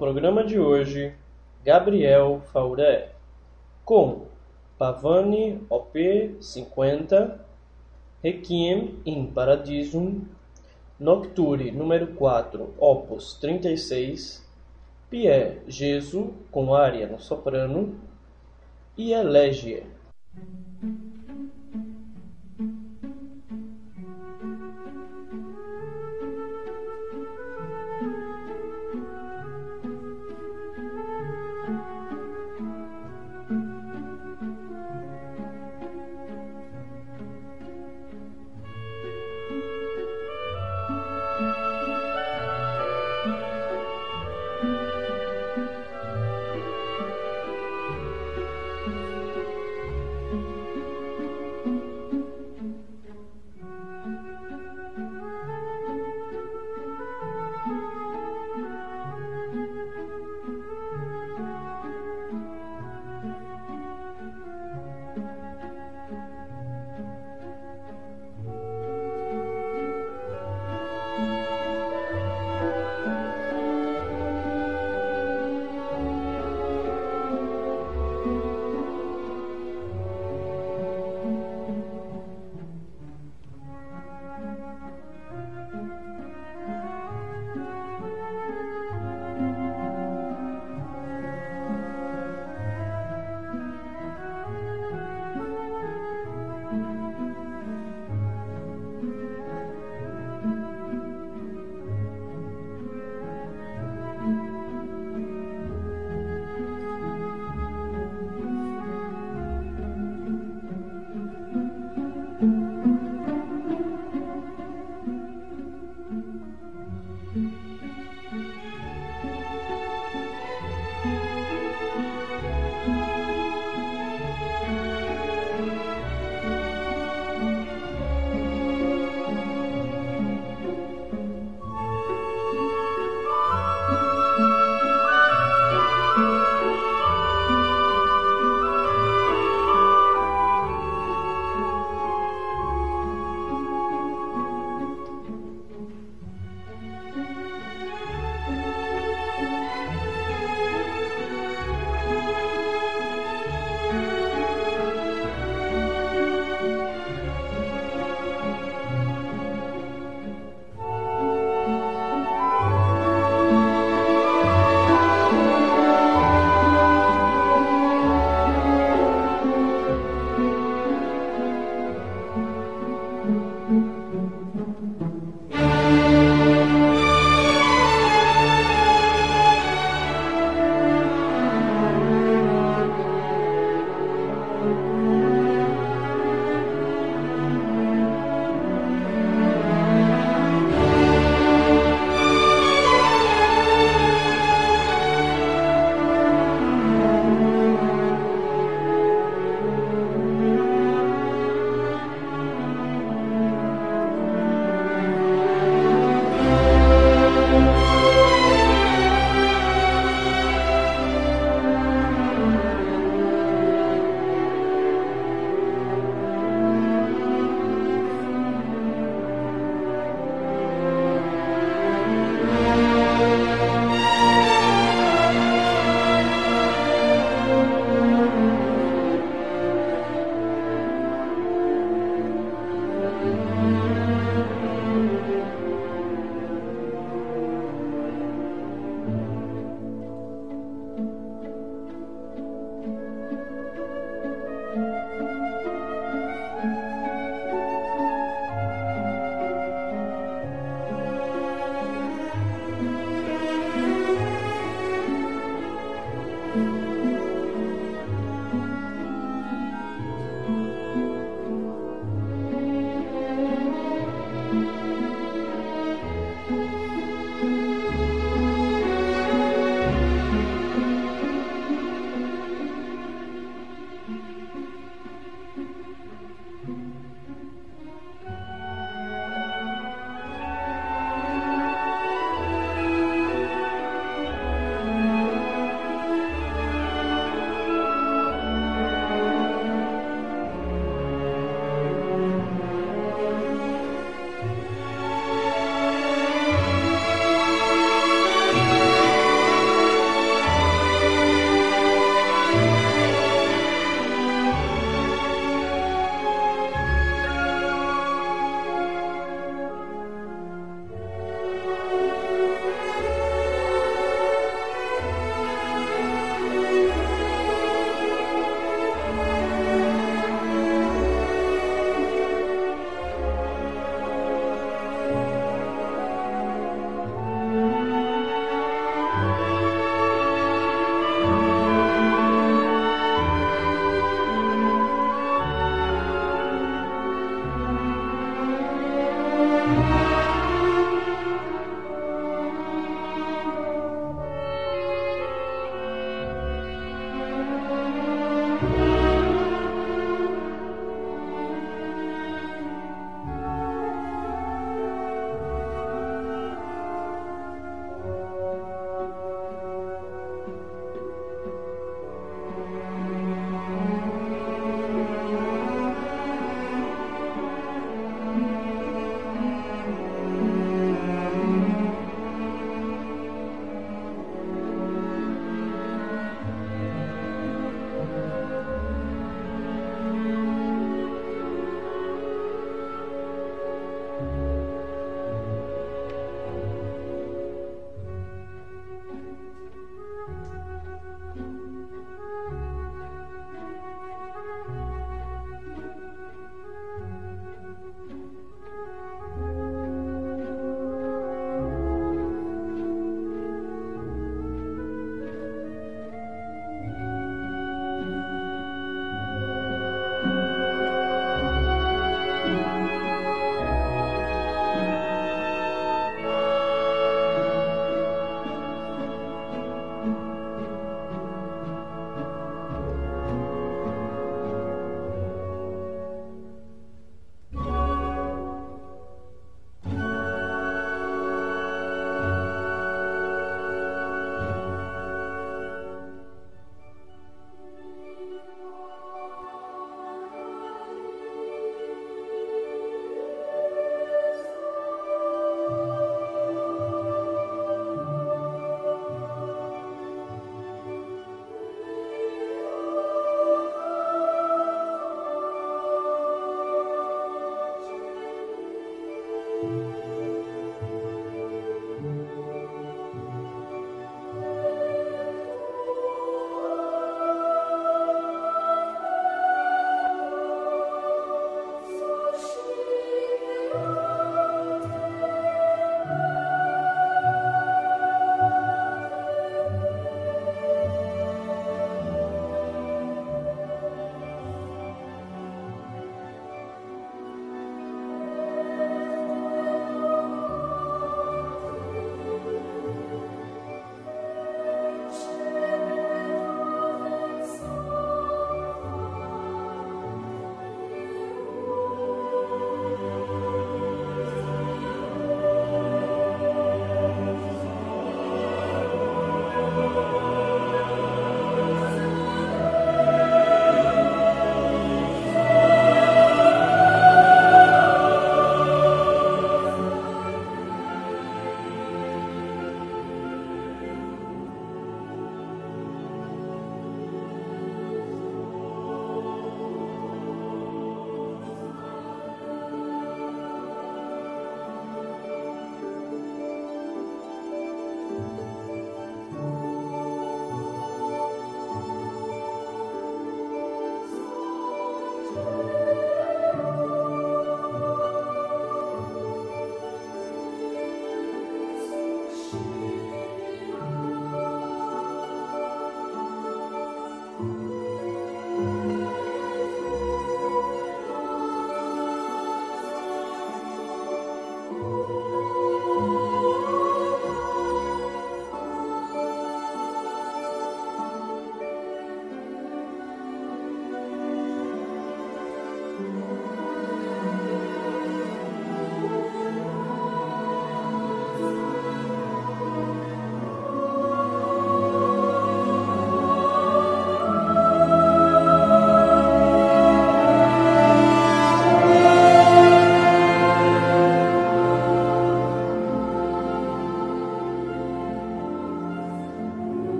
Programa de hoje, Gabriel Fauré, com Pavani OP 50, Requiem in Paradisum, Nocture número 4, Opus 36, Pierre Jesu com área no soprano e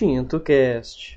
Elegia. TintoCast.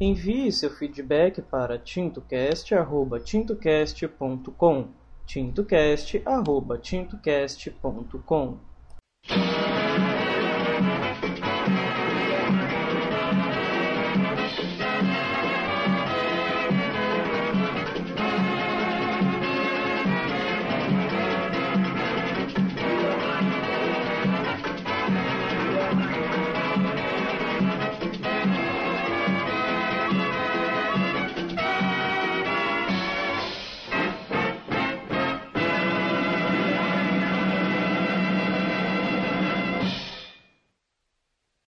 Envie seu feedback para tintocast@tintocast.com. tintocast@tintocast.com.